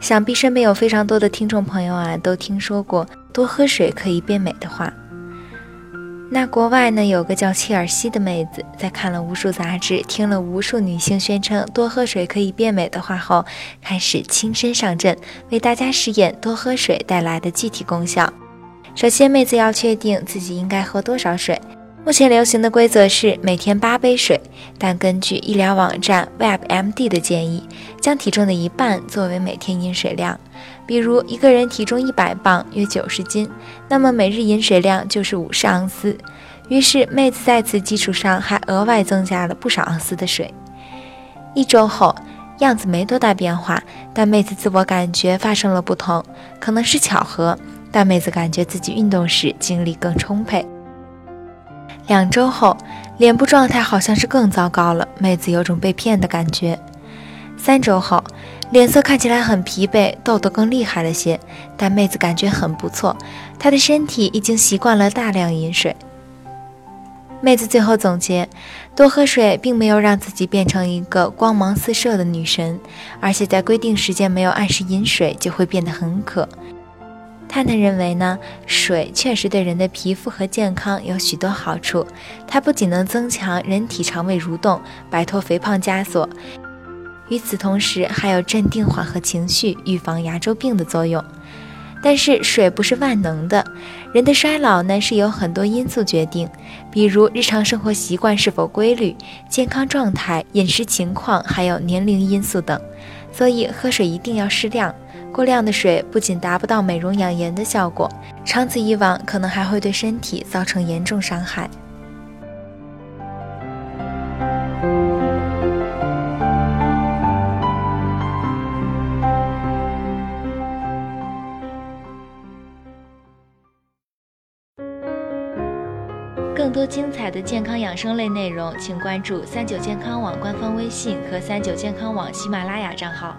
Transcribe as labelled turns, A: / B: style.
A: 想必身边有非常多的听众朋友啊，都听说过多喝水可以变美的话。那国外呢，有个叫切尔西的妹子，在看了无数杂志，听了无数女性宣称多喝水可以变美的话后，开始亲身上阵，为大家试验多喝水带来的具体功效。首先，妹子要确定自己应该喝多少水。目前流行的规则是每天八杯水，但根据医疗网站 WebMD 的建议，将体重的一半作为每天饮水量。比如一个人体重一百磅，约九十斤，那么每日饮水量就是五十盎司。于是妹子在此基础上还额外增加了不少盎司的水。一周后，样子没多大变化，但妹子自我感觉发生了不同，可能是巧合，但妹子感觉自己运动时精力更充沛。两周后，脸部状态好像是更糟糕了，妹子有种被骗的感觉。三周后，脸色看起来很疲惫，痘痘更厉害了些，但妹子感觉很不错，她的身体已经习惯了大量饮水。妹子最后总结：多喝水并没有让自己变成一个光芒四射的女神，而且在规定时间没有按时饮水，就会变得很渴。探探认为呢，水确实对人的皮肤和健康有许多好处。它不仅能增强人体肠胃蠕动，摆脱肥胖枷锁，与此同时还有镇定缓和情绪、预防牙周病的作用。但是水不是万能的，人的衰老呢是由很多因素决定，比如日常生活习惯是否规律、健康状态、饮食情况，还有年龄因素等。所以喝水一定要适量。过量的水不仅达不到美容养颜的效果，长此以往，可能还会对身体造成严重伤害。更多精彩的健康养生类内容，请关注三九健康网官方微信和三九健康网喜马拉雅账号。